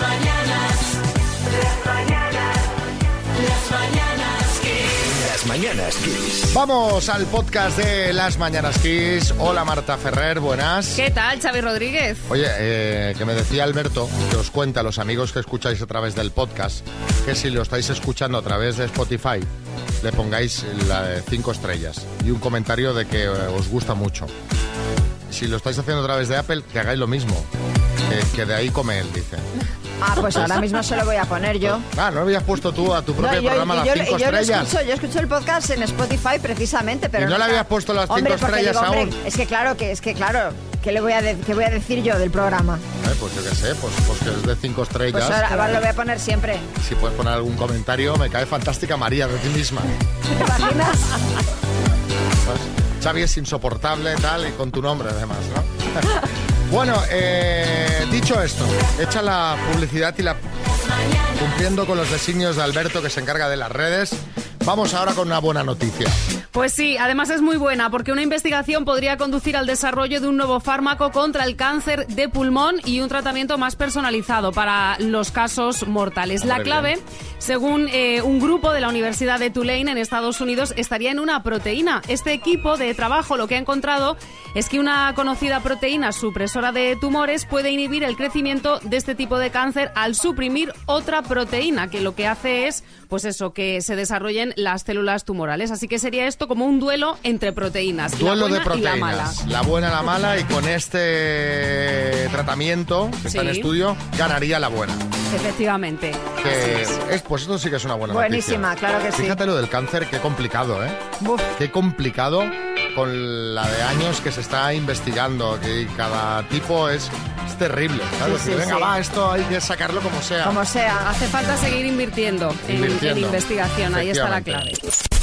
mañanas, las mañanas, las mañanas Kiss. Las mañanas Kiss. Vamos al podcast de Las Mañanas Kiss. Hola Marta Ferrer, buenas. ¿Qué tal, Xavi Rodríguez? Oye, eh, que me decía Alberto, que os cuenta a los amigos que escucháis a través del podcast, que si lo estáis escuchando a través de Spotify, le pongáis la de cinco estrellas y un comentario de que eh, os gusta mucho. Si lo estáis haciendo a través de Apple, que hagáis lo mismo. Que, que de ahí come él, dice. Ah, pues ahora mismo se lo voy a poner yo. Ah, ¿no habías puesto tú a tu No, propio yo, programa yo- las cinco yo estrellas? escucho, yo escucho el podcast en Spotify precisamente, pero ¿Y no le habías puesto las cinco Hombre, estrellas digo, hombre, aún? Es que claro, que es que claro, ¿qué le voy a, de- qué voy a decir yo del programa? Eh, pues yo qué sé, pues, pues que es de cinco estrellas. Pues ahora, ahora lo voy a poner siempre. Si puedes poner algún comentario, me cae fantástica María de ti misma. ¿Te imaginas? Pues, Xavi es insoportable, tal, y con tu nombre además, ¿no? bueno, eh, dicho esto, hecha la publicidad y la... Cumpliendo con los designios de Alberto que se encarga de las redes, vamos ahora con una buena noticia. Pues sí, además es muy buena porque una investigación podría conducir al desarrollo de un nuevo fármaco contra el cáncer de pulmón y un tratamiento más personalizado para los casos mortales. La clave, según eh, un grupo de la Universidad de Tulane en Estados Unidos, estaría en una proteína. Este equipo de trabajo lo que ha encontrado es que una conocida proteína supresora de tumores puede inhibir el crecimiento de este tipo de cáncer al suprimir otra proteína que lo que hace es, pues eso, que se desarrollen las células tumorales. Así que sería esto como un duelo entre proteínas. la Duelo de buena y la mala. proteínas. La buena, la mala, y con este tratamiento que está en Sí. estudio, ganaría la buena. Efectivamente. Que es. es, pues esto sí que es una buena Buenísima, noticia. claro que sí. Fíjate lo del cáncer, qué complicado, ¿eh? Qué complicado con la de años que se está investigando, que cada tipo es, es terrible. ¿sabes? Sí, venga, sí. va, esto hay que sacarlo como sea. Como sea. Hace falta seguir invirtiendo, en- En, investigación. Ahí está la clave.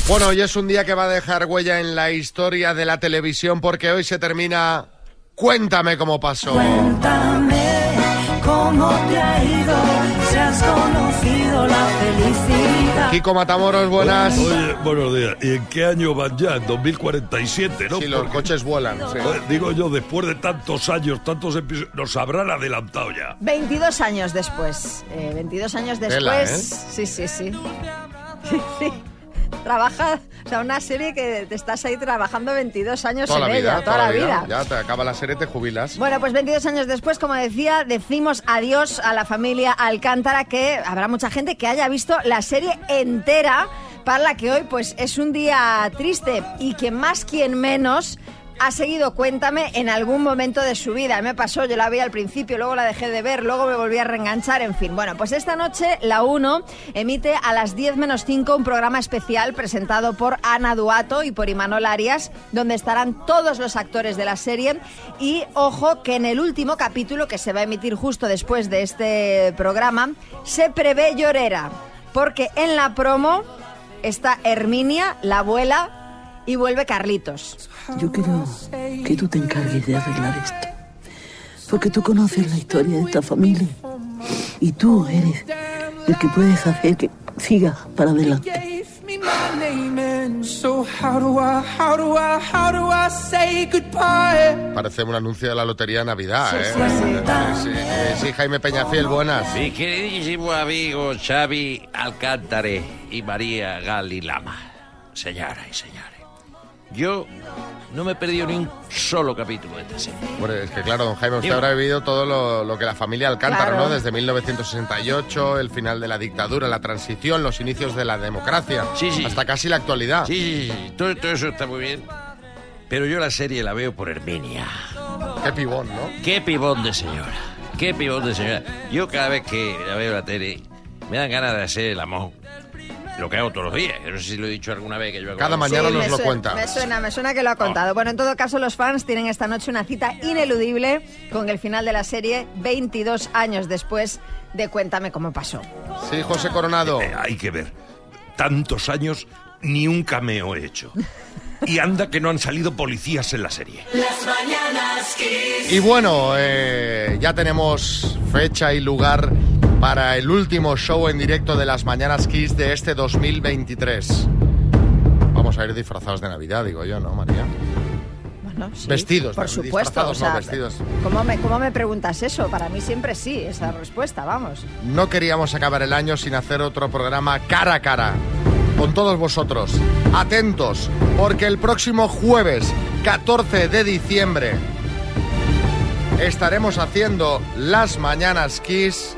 Bueno, hoy es un día que va a dejar huella en la historia de la televisión porque hoy se termina Cuéntame cómo pasó. Cuéntame cómo te ha ido, si has conocido la felicidad. Kiko Matamoros, buenas. Oye, buenos días. ¿Y en qué año van ya? En 2047, ¿no? Si los Porque, coches vuelan. sí. digo yo, después de tantos años, tantos episodios, nos habrán adelantado ya. 22 años después. Eh, 22 años después. Tela, ¿eh? Sí, sí, sí. Sí, sí. Trabaja, o sea, una serie que te estás ahí trabajando 22 años Toda en la vida, ella, toda la vida. Ya te acaba la serie, te jubilas. Bueno, pues 22 años después, como decía, decimos adiós a la familia Alcántara, que habrá mucha gente que haya visto la serie entera, para la que hoy pues es un día triste y que más quien menos ha seguido Cuéntame en algún momento de su vida. Me pasó, yo la vi al principio, luego la dejé de ver, luego me volví a reenganchar, en fin. Bueno, pues esta noche la 1 emite a las 10 menos 5 un programa especial presentado por Ana Duato y por Imanol Arias, donde estarán todos los actores de la serie. Y ojo que en el último capítulo, que se va a emitir justo después de este programa, se prevé llorera, porque en la promo está Herminia, la abuela, y vuelve Carlitos. Yo quiero que tú te encargues de arreglar esto. Porque tú conoces la historia de esta familia. Y tú eres el que puedes hacer que siga para adelante. Parece un anuncio de la Lotería de Navidad, Sí, ¿eh? sí, sí. Sí, sí, Jaime Peñafiel, buenas. Mi queridísimo amigo Xavi Alcántare y María Gali Lama. Señora y señores, yo no me he perdido ni un solo capítulo de esta serie. Bueno, es que claro, don Jaime, usted Dime. habrá vivido todo lo, lo que la familia Alcántara, Claro. ¿no? Desde 1968, el final de la dictadura, la transición, los inicios de la democracia, Sí, sí. hasta casi la actualidad. Sí, sí, sí, todo, todo eso está muy bien. Pero yo la serie la veo por Herminia. Qué pibón, ¿no? Qué pibón de señora. Qué pibón de señora. Yo cada vez que la veo la tele, me dan ganas de hacer el amor. Lo que hago todos los días. No sé si lo he dicho alguna vez que yo hago Cada mañana Sí, nos lo cuenta. Me suena, me suena que lo ha contado. Bueno, en todo caso, los fans tienen esta noche una cita ineludible con el final de la serie 22 años después de Cuéntame cómo pasó. Sí, José Coronado. Eh, hay que ver. Tantos años, ni un cameo he hecho. Y anda que no han salido policías en la serie. Las mañanas Kiss. Y bueno, eh, ya tenemos fecha y lugar para el último show en directo de las Mañanas Kiss de este 2023. Vamos a ir disfrazados de Navidad, digo yo, ¿no, María? Bueno, sí, Vestidos, Por supuesto. Disfrazados, o sea, no, vestidos. ¿cómo me, ¿Cómo me preguntas eso? Para mí siempre sí, esa respuesta, vamos. No queríamos acabar el año sin hacer otro programa cara a cara con todos vosotros. Atentos, porque el próximo jueves 14 de diciembre estaremos haciendo las mañanas Kiss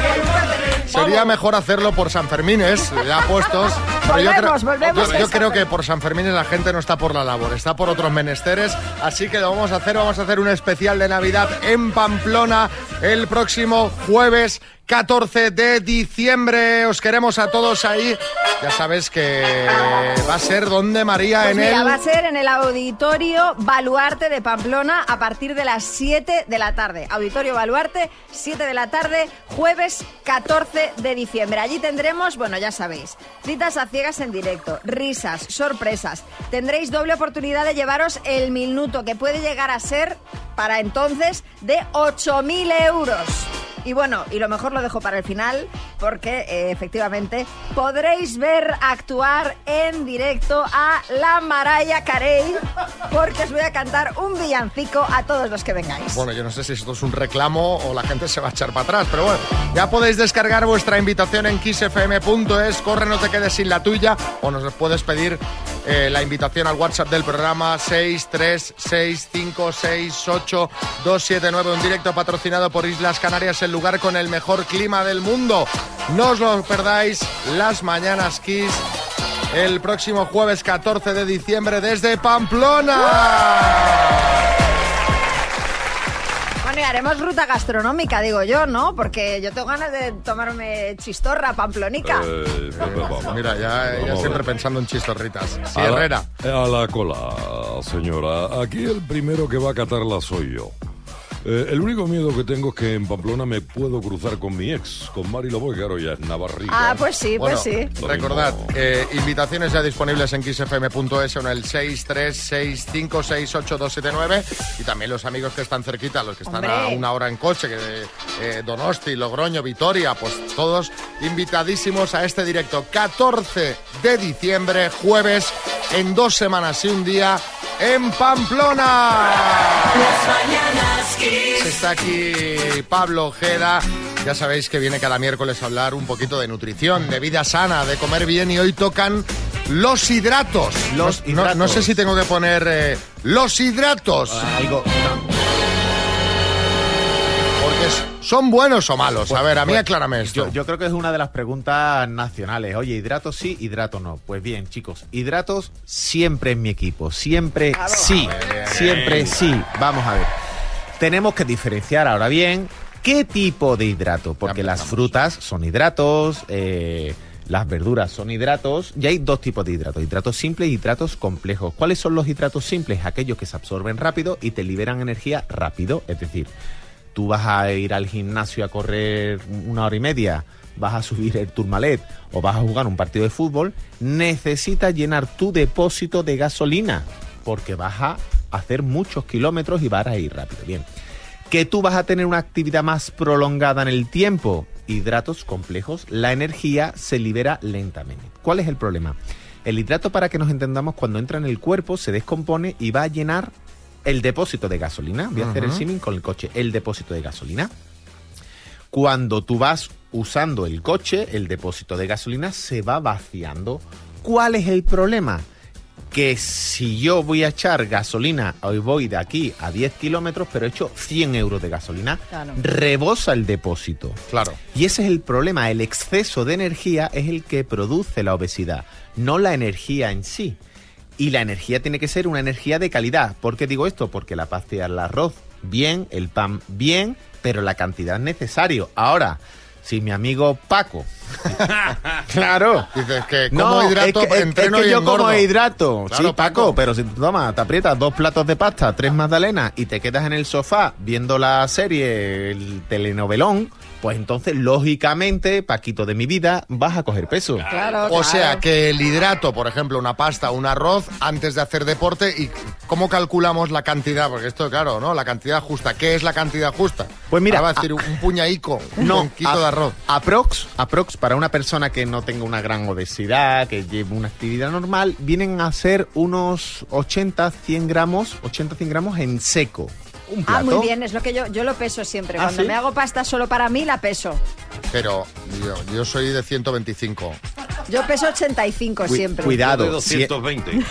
Sería mejor hacerlo por San Fermines, ya puestos. Pero yo creo, Volvemos, volvemos yo- a yo San creo que por San Fermín la gente no está por la labor, está por otros menesteres. Así que lo vamos a hacer, vamos a hacer un especial de Navidad en Pamplona el próximo jueves 14 de diciembre. Os queremos a todos ahí. Ya sabes que va a ser donde María Pues en mira, el... va a ser en el auditorio Baluarte de Pamplona a partir de las 7 de la tarde. Auditorio Baluarte, 7 de la tarde, jueves 14 de diciembre. Allí tendremos, bueno, ya sabéis, citas a ciegas en directo, risas, sorpresas. Tendréis doble oportunidad de llevaros el minuto, que puede llegar a ser, para entonces, de 8.000 euros. Y bueno, y lo mejor lo dejo para el final, porque eh, efectivamente podréis ver actuar en directo a la Maraya Carey, porque os voy a cantar un villancico a todos los que vengáis. Bueno, yo no sé si esto es un reclamo o la gente se va a echar para atrás, pero bueno, ya podéis descargar vuestra invitación en kissfm.es, corre, no te quedes sin la tuya, o nos puedes pedir eh, la invitación al WhatsApp del programa 636568279, un directo patrocinado por Islas Canarias, el lugar con el mejor clima del mundo. No os lo perdáis, las mañanas Kiss. El próximo jueves 14 de diciembre desde Pamplona. Bueno, y haremos ruta gastronómica, digo yo, ¿no? Porque yo tengo ganas de tomarme chistorra pamplonica. Eh, Mira, ya, ya Vamos a siempre ver. pensando en chistorritas. Sí, A la- Herrera. A la cola, señora. Aquí el primero que va a catarla soy yo. Eh, el único miedo que tengo es que en Pamplona me puedo cruzar con mi ex, con Mari Lobo, que claro, ya es navarrica. Ah, pues sí, Bueno, pues sí. Recordad, eh, invitaciones ya disponibles en kissfm.es o en el 636568279 y también los amigos que están cerquita, los que están a una hora en coche, que eh, Donosti, Logroño, Vitoria, pues todos invitadísimos a este directo 14 de diciembre, jueves, en dos semanas y un día, en Pamplona. Está aquí Pablo Ojeda. Ya sabéis que viene cada miércoles a hablar un poquito de nutrición, de vida sana, de comer bien y hoy tocan los hidratos. Los No- no- No, hidratos. sé si tengo que poner eh, los hidratos, Algo, es- son buenos o malos. a ver, a mí pues, aclárame esto. Yo, yo creo que es una de las preguntas nacionales. Oye, hidratos sí, hidratos no. Pues bien, chicos, hidratos siempre en mi equipo. Siempre sí. Siempre sí. Vamos a ver. Tenemos que diferenciar ahora bien qué tipo de hidrato. Porque las frutas son hidratos. eh, las verduras son hidratos y hay dos tipos de hidratos, hidratos simples y hidratos complejos. ¿Cuáles son los hidratos simples? Aquellos que se absorben rápido y te liberan energía rápido, es decir, tú vas a ir al gimnasio a correr una hora y media, vas a subir el turmalet o vas a jugar un partido de fútbol, necesitas llenar tu depósito de gasolina porque vas a hacer muchos kilómetros y vas a ir rápido. Bien. Que tú vas a tener una actividad más prolongada en el tiempo. Hidratos complejos, la energía se libera lentamente. ¿Cuál es el problema? El hidrato, para que nos entendamos, cuando entra en el cuerpo se descompone y va a llenar el depósito de gasolina. Voy a hacer el símil con el coche. El depósito de gasolina. Cuando tú vas usando el coche, el depósito de gasolina se va vaciando. ¿Cuál es el problema? Que si yo voy a echar gasolina, hoy voy de aquí a 10 kilómetros, pero he hecho 100 euros de gasolina, Claro. rebosa el depósito. Claro. Y ese es el problema, el exceso de energía es el que produce la obesidad, no la energía en sí. Y la energía tiene que ser una energía de calidad. ¿Por qué digo esto? Porque la pasta el arroz bien, el pan bien, pero la cantidad es necesario. Ahora, si mi amigo Paco, claro, Dices que como hidrato, es que, es- entreno es que y yo engordo. como hidrato. Claro, sí, Paco, Paco. pero si tú tomas, te aprietas dos platos de pasta, tres magdalenas y te quedas en el sofá viendo la serie, el telenovelón, pues entonces, lógicamente, Paquito de mi vida, vas a coger peso. Claro, O sea, que el hidrato, por ejemplo, una pasta, un arroz, antes de hacer deporte, ¿y cómo calculamos la cantidad? Porque esto, claro, ¿no? La cantidad justa. ¿Qué es la cantidad justa? Pues mira, Ahora va a decir a- un puñaico, un No, a- de arroz. Aprox, aprox, para una persona que no tenga una gran obesidad, que lleve una actividad normal, vienen a ser unos 80, 100 gramos, 80, 100 gramos en seco. Un Ah, muy bien, es lo que yo, yo lo peso siempre. ¿Ah, Cuando sí? me hago pasta solo para mí, la peso. Pero yo, yo soy de 125. Yo peso 85 Cu- siempre. cuidado. Yo de si- 220.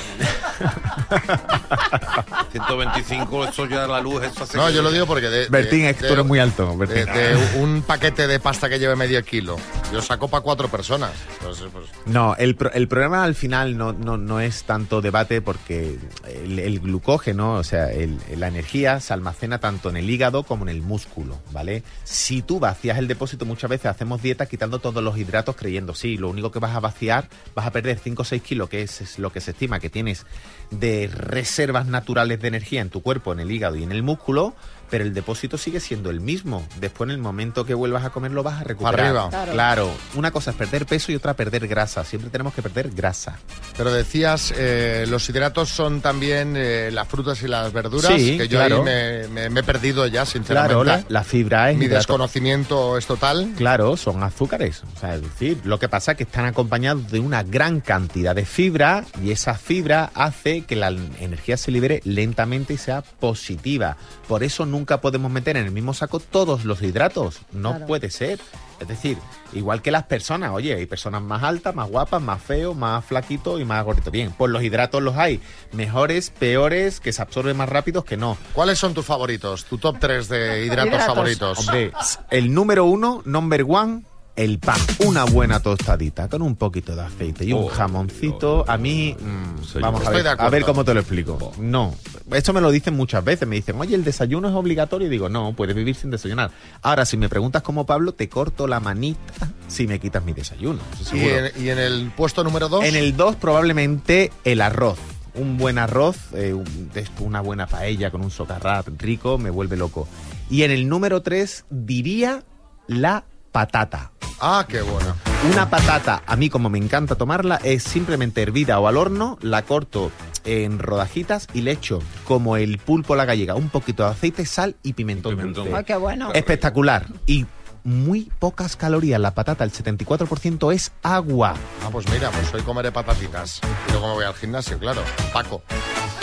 125, eso ya la luz, eso hace No, que- yo lo digo porque de... de- Bertín, es que tú de- eres muy alto, de, Bertín. de un paquete de pasta que lleve medio kilo. Yo saco para cuatro personas. Entonces, pues, No, el, el problema al final no, no, no es tanto debate porque el, glucógeno, o sea, el- la energía se almacena tanto en el hígado como en el músculo, ¿vale? Si tú vacías el depósito, muchas veces hacemos dieta quitando todos los hidratos creyendo, sí, lo único que vas a vaciar, vas a perder 5 o 6 kilos, que es lo que se estima que tienes de reservas naturales de energía en tu cuerpo, en el hígado y en el músculo, pero el depósito sigue siendo el mismo. Después, en el momento que vuelvas a comer, lo vas a recuperar. arriba. Claro. Claro, una cosa es perder peso y otra perder grasa. Siempre tenemos que perder grasa. Pero decías, eh, los hidratos son también eh, las frutas y las verduras, Sí, que yo claro. ahí me, me- me he perdido ya, sinceramente. Claro, la, la fibra es Mi hidrato. desconocimiento es total. Claro, son azúcares. O sea, es decir, lo que pasa es que están acompañados de una gran cantidad de fibra y esa fibra hace que la energía se libere lentamente y sea positiva. Por eso nunca podemos meter en el mismo saco todos los hidratos. No Claro. puede ser. Es decir, igual que las personas, oye, hay personas más altas, más guapas, más feos, más flaquitos y más gorditos. Bien, pues los hidratos los hay. Mejores, peores, que se absorben más rápidos que no. ¿Cuáles son tus favoritos? Tu top 3 de hidratos, Hidratos. favoritos. Hombre, el número uno, number one, el pan. Una buena tostadita con un poquito de aceite y un Oh, jamoncito. A mí, mm, Señor. vamos a ver, a ver cómo te lo explico. No, esto me lo dicen muchas veces. Me dicen, oye, el desayuno es obligatorio. Y digo, no, puedes vivir sin desayunar. Ahora, si me preguntas como Pablo, te corto la manita si me quitas mi desayuno. ¿Y en, y en el puesto número 2? En el 2 probablemente el arroz. Un buen arroz, eh, un- una buena paella con un socarrat rico, me vuelve loco. Y en el número 3 diría la patata. Ah, qué bueno. Una patata, a mí como me encanta tomarla, es simplemente hervida o al horno, la corto en rodajitas y le echo como el pulpo a la gallega, un poquito de aceite, sal y pimentón. Pimentón. dulce. Ay, qué bueno. Espectacular. Y muy pocas calorías. La patata, el 74% es agua. Ah, pues mira, pues hoy comeré patatitas. Y luego me voy al gimnasio, claro. Paco.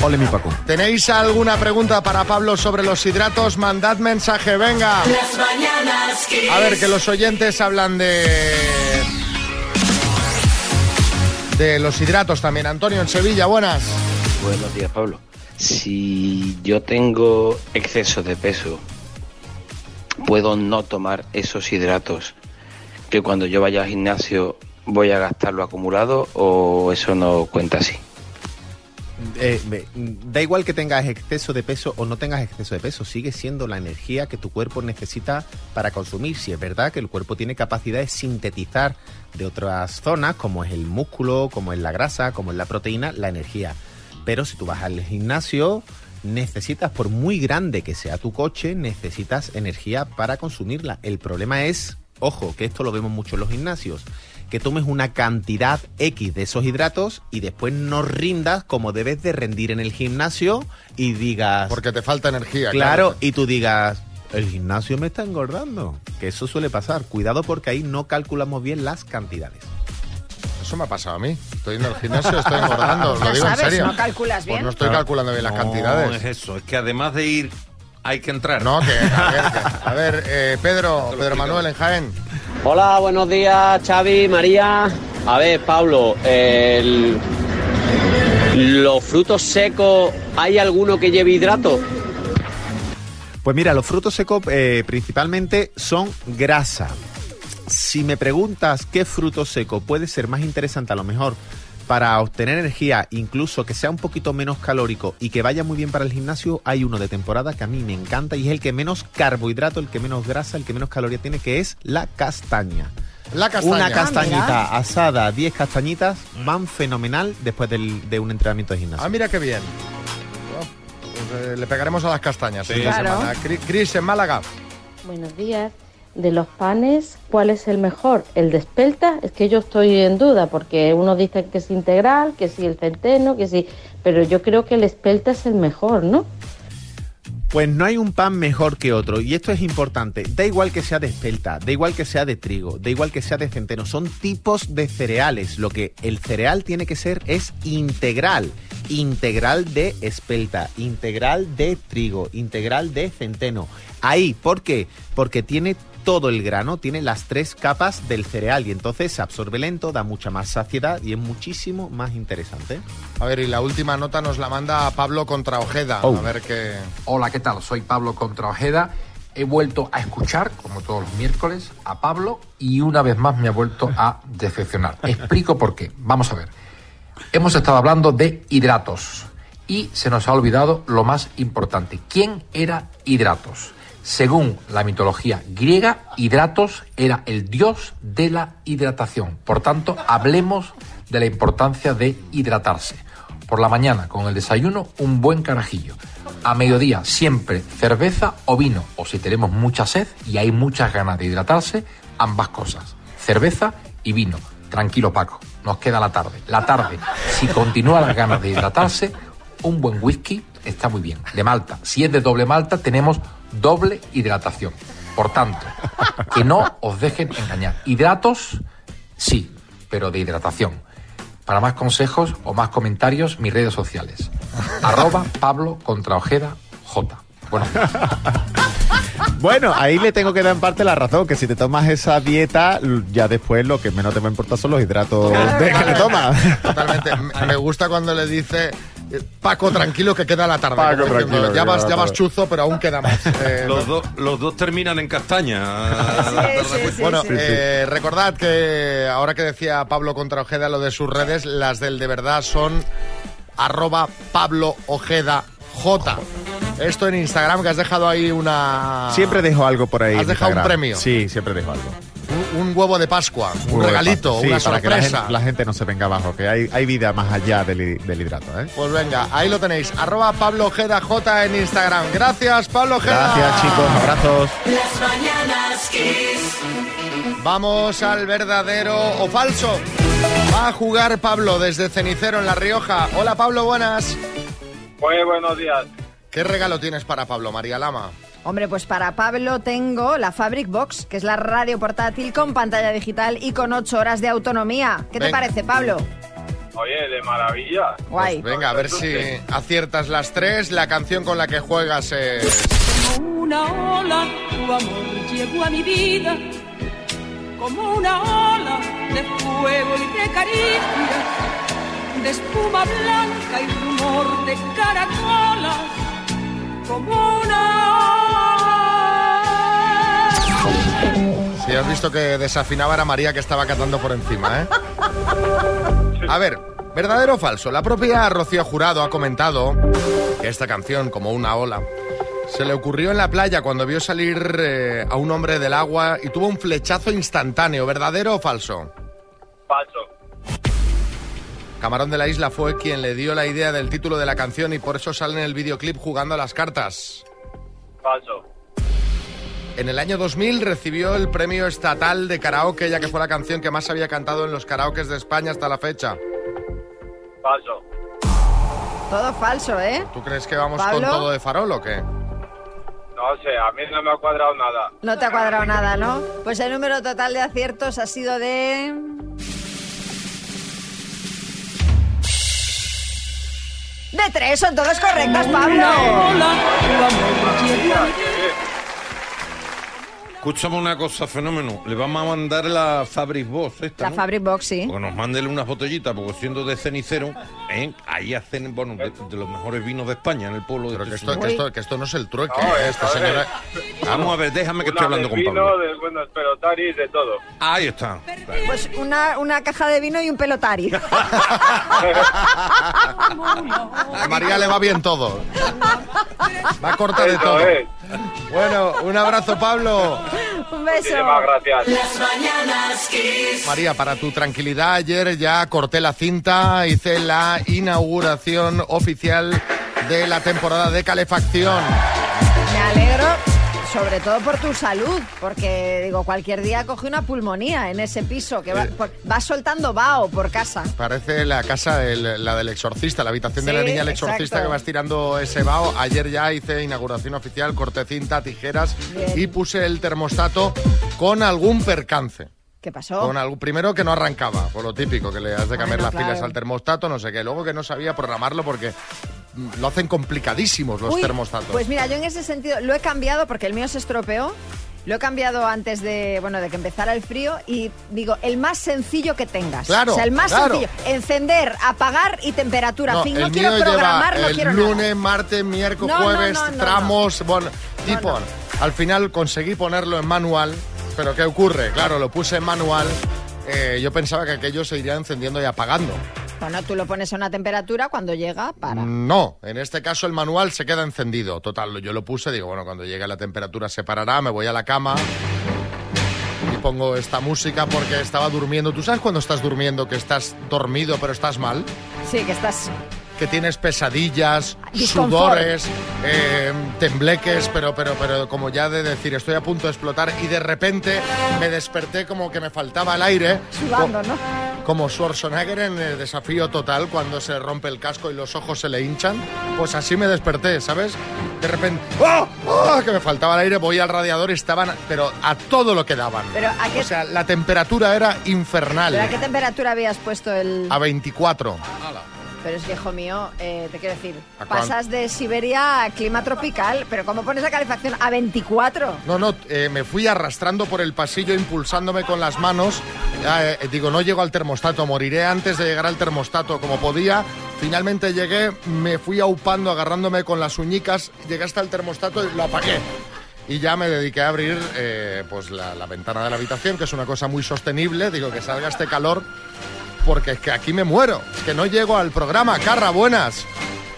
Ole mi Paco. ¿Tenéis alguna pregunta para Pablo sobre los hidratos? Mandad mensaje, venga. Las mañanas Kiss. A ver, que los oyentes hablan de... De los hidratos también. Antonio, en Sevilla, buenas. Buenos días, Pablo. Si yo tengo exceso de peso, ¿puedo no tomar esos hidratos que cuando yo vaya al gimnasio voy a gastarlo acumulado o eso no cuenta así? Eh, da igual que tengas exceso de peso o no tengas exceso de peso, sigue siendo la energía que tu cuerpo necesita para consumir. Si es verdad que el cuerpo tiene capacidad de sintetizar de otras zonas, como es el músculo, como es la grasa, como es la proteína, la energía. Pero si tú vas al gimnasio, necesitas, por muy grande que sea tu coche, necesitas energía para consumirla. El problema es, ojo, que esto lo vemos mucho en los gimnasios, que tomes una cantidad X de esos hidratos y después no rindas como debes de rendir en el gimnasio y digas... Porque te falta energía. Claro, y tú digas, el gimnasio me está engordando. Que eso suele pasar. Cuidado porque ahí no calculamos bien las cantidades. Eso me ha pasado a mí. Estoy en el gimnasio, estoy engordando. Lo digo sabes, en serio. no calculas bien. Pues no estoy calculando bien las No, cantidades. es eso, es que además de ir, hay que entrar. No, que a ver, que- a ver eh, Pedro, Pedro Manuel en Jaén. Hola, buenos días, Xavi, María. A ver, Pablo, el- los frutos secos, ¿hay alguno que lleve hidrato? Pues mira, los frutos secos eh, principalmente son grasa. Si me preguntas qué fruto seco puede ser más interesante a lo mejor para obtener energía, incluso que sea un poquito menos calórico y que vaya muy bien para el gimnasio, hay uno de temporada que a mí me encanta y es el que menos carbohidrato, el que menos grasa, el que menos caloría tiene, que es la castaña. La castaña. Una Ah, castañita asada, 10 castañitas, van fenomenal después del- de un entrenamiento de gimnasio. Ah, mira qué bien. Oh, pues, eh, le pegaremos a las castañas Sí. esta Claro. semana. Cri- Cris en Málaga. Buenos días. De los panes, ¿cuál es el mejor? ¿El de espelta? Es que yo estoy en duda porque uno dice que es integral, que sí el centeno, que sí, pero yo creo que el espelta es el mejor, ¿no? Pues no hay un pan mejor que otro y esto es importante. Da igual que sea de espelta, da igual que sea de trigo, da igual que sea de centeno, son tipos de cereales. Lo que el cereal tiene que ser es integral. Integral de espelta, integral de trigo, integral de centeno. Ahí, ¿por qué? Porque tiene todo el grano, tiene las tres capas del cereal y entonces se absorbe lento, da mucha más saciedad y es muchísimo más interesante. A ver, y la última nota nos la manda Pablo contra Ojeda. Oh. A ver qué. Hola, ¿qué tal? Soy Pablo Contra Ojeda. He vuelto a escuchar, como todos los miércoles, a Pablo y una vez más me ha vuelto a decepcionar. Explico por qué. Vamos a ver. Hemos estado hablando de hidratos y se nos ha olvidado lo más importante. ¿Quién era hidratos? Según la mitología griega, Hidratos era el dios de la hidratación. Por tanto, hablemos de la importancia de hidratarse. Por la mañana, con el desayuno, un buen carajillo. A mediodía, siempre cerveza o vino. O si tenemos mucha sed y hay muchas ganas de hidratarse, ambas cosas. Cerveza y vino. Tranquilo, Paco. Nos queda la tarde. La tarde, si continúa las ganas de hidratarse, un buen whisky está muy bien. De malta. Si es de doble malta, tenemos doble hidratación. Por tanto, que no os dejen engañar. Hidratos, sí, pero de hidratación. Para más consejos o más comentarios, mis redes sociales. Arroba Pablo contra Ojeda J. Bueno, Bueno, ahí le tengo que dar en parte la razón, que si te tomas esa dieta, ya después lo que menos te va a importar son los hidratos de que le tomas. Totalmente. Me- Me gusta cuando le dice. Eh, Paco, tranquilo que queda la tarde. Paco, diciendo, tranquilo, ya vas, ya vas chuzo, pero aún queda más. Eh, Los, dos- los dos terminan en castaña. bueno, eh, recordad que ahora que decía Pablo contra Ojeda lo de sus redes, las del de verdad son arroba Pablo Ojeda J. Esto en Instagram, que has dejado ahí una... Siempre dejo algo por ahí. ¿Has dejado un premio? Sí, siempre dejo algo. Un, un huevo de Pascua, un, huevo regalito. Sí, una para que la sorpresa. gente, la gente no se venga abajo, que hay, hay vida más allá del, del hidrato. ¿eh? Pues venga, ahí lo tenéis, arroba Pablo Ojeda J en Instagram. Gracias, Pablo Ojeda. Gracias, chicos. Abrazos. Las mañanas Kiss. Vamos al verdadero o falso. Va a jugar Pablo desde Cenicero en La Rioja. Hola Pablo, buenas. Muy buenos días. ¿Qué regalo tienes para Pablo, María Lama? Hombre, pues para Pablo tengo la Fabric Box, que es la radio portátil con pantalla digital y con 8 horas de autonomía. ¿Qué te parece, Pablo? Oye, de maravilla. Guay. Venga, a ver si aciertas las tres. La canción con la que juegas es... Como una ola, tu amor llegó a mi vida, como una ola de fuego y de caricias, de espuma blanca y rumor de caracolas, como una has visto que desafinaba era María que estaba cantando por encima, ¿eh? A ver, ¿verdadero o falso? La propia Rocío Jurado ha comentado que esta canción, como una ola, se le ocurrió en la playa cuando vio salir eh, a un hombre del agua y tuvo un flechazo instantáneo. ¿Verdadero o falso? Falso. Camarón de la Isla fue quien le dio la idea del título de la canción y por eso sale en el videoclip jugando a las cartas. Falso. En el año 2000 recibió el premio estatal de karaoke, ya que fue la canción que más había cantado en los karaokes de España hasta la fecha. Falso. Todo falso, ¿eh? ¿Tú crees que vamos ¿Pablo? con todo de farol o qué? No sé, a mí no me ha cuadrado nada. No te ha cuadrado nada, ¿no? Pues el número total de aciertos ha sido de... De tres, son todos correctos, Pablo. Escúchame una cosa, fenómeno. Le vamos a mandar la Fabric Box esta, La ¿no? Fabric Box, sí. Porque nos manden unas botellitas, porque siendo de cenicero, ¿eh? ahí hacen, bueno, de, de los mejores vinos de España, en el pueblo de Pero que este esto, que, señor. esto, que esto no es el trueque, No, ¿eh? Esta a señora... Vamos a ver, déjame que Una estoy hablando de con vino, Pablo. de buenos pelotaris, de todo. Ahí está. Pues una, una caja de vino y un pelotari. A María le va bien todo. Va corta de Eso todo. es. Bueno, un abrazo, Pablo. un beso. Muchísimas gracias. Las mañanas Kiss. María, para tu tranquilidad, ayer ya corté la cinta, hice la inauguración oficial de la temporada de calefacción. Sobre todo por tu salud, porque digo, cualquier día coge una pulmonía en ese piso, que va, Eh. por- va soltando vaho por casa. Parece la casa, del- la del exorcista, la habitación de la niña del exorcista exacto. que vas tirando ese vaho. Ayer ya hice inauguración oficial, corte cinta, tijeras Bien. y puse el termostato con algún percance. ¿Qué pasó? Con algún, primero que no arrancaba, por lo típico, que le has de cambiar Bueno, las claro. pilas al termostato, no sé qué. Luego que no sabía programarlo porque lo hacen complicadísimos los Uy, termostatos. Pues mira, yo en ese sentido lo he cambiado porque el mío se estropeó. Lo he cambiado antes de, bueno, de que empezara el frío y digo, el más sencillo que tengas. Claro, O sea, el más claro. sencillo. Encender, apagar y temperatura. No, fin, no quiero programar, lleva no el quiero lunes, nada. martes, miércoles, No, jueves, tramos, bueno, tipo. Al final conseguí ponerlo en manual, pero ¿qué ocurre? Claro, lo puse en manual. eh, yo pensaba que aquello se iría encendiendo y apagando. Bueno, tú lo pones a una temperatura, cuando llega, para. No, en este caso el manual se queda encendido. Total, yo lo puse, digo, bueno, cuando llegue la temperatura se parará, me voy a la cama y pongo esta música porque estaba durmiendo. ¿Tú sabes cuando estás durmiendo que estás dormido pero estás mal? Sí, que estás. Que tienes pesadillas, Disconfort. sudores, eh, tembleques, pero, pero, pero como ya de decir, estoy a punto de explotar y de repente me desperté como que me faltaba el aire. Sudando, ¿no? Como Schwarzenegger en el desafío total cuando se rompe el casco y los ojos se le hinchan. Pues así me desperté, ¿sabes? De repente, ¡ah! ¡ah! que me faltaba el aire, voy al radiador y estaban, pero a todo lo que daban. Pero ¿a qué, O sea, la temperatura era infernal. ¿pero a qué temperatura habías puesto el.? A 24. Pero es que, hijo mío, eh, te quiero decir, ¿A cuán- pasas de Siberia a clima tropical, pero ¿cómo pones la calefacción a 24? No, no, eh, me fui arrastrando por el pasillo, impulsándome con las manos. Eh, digo, no llego al termostato, moriré antes de llegar al termostato como podía. Finalmente llegué, me fui aupando, agarrándome con las uñicas, llegué hasta el termostato y lo apagué. Y ya me dediqué a abrir eh, pues la, la ventana de la habitación, que es una cosa muy sostenible. Digo, que salga este calor, porque es que aquí me muero. Es que no llego al programa. Carra, buenas.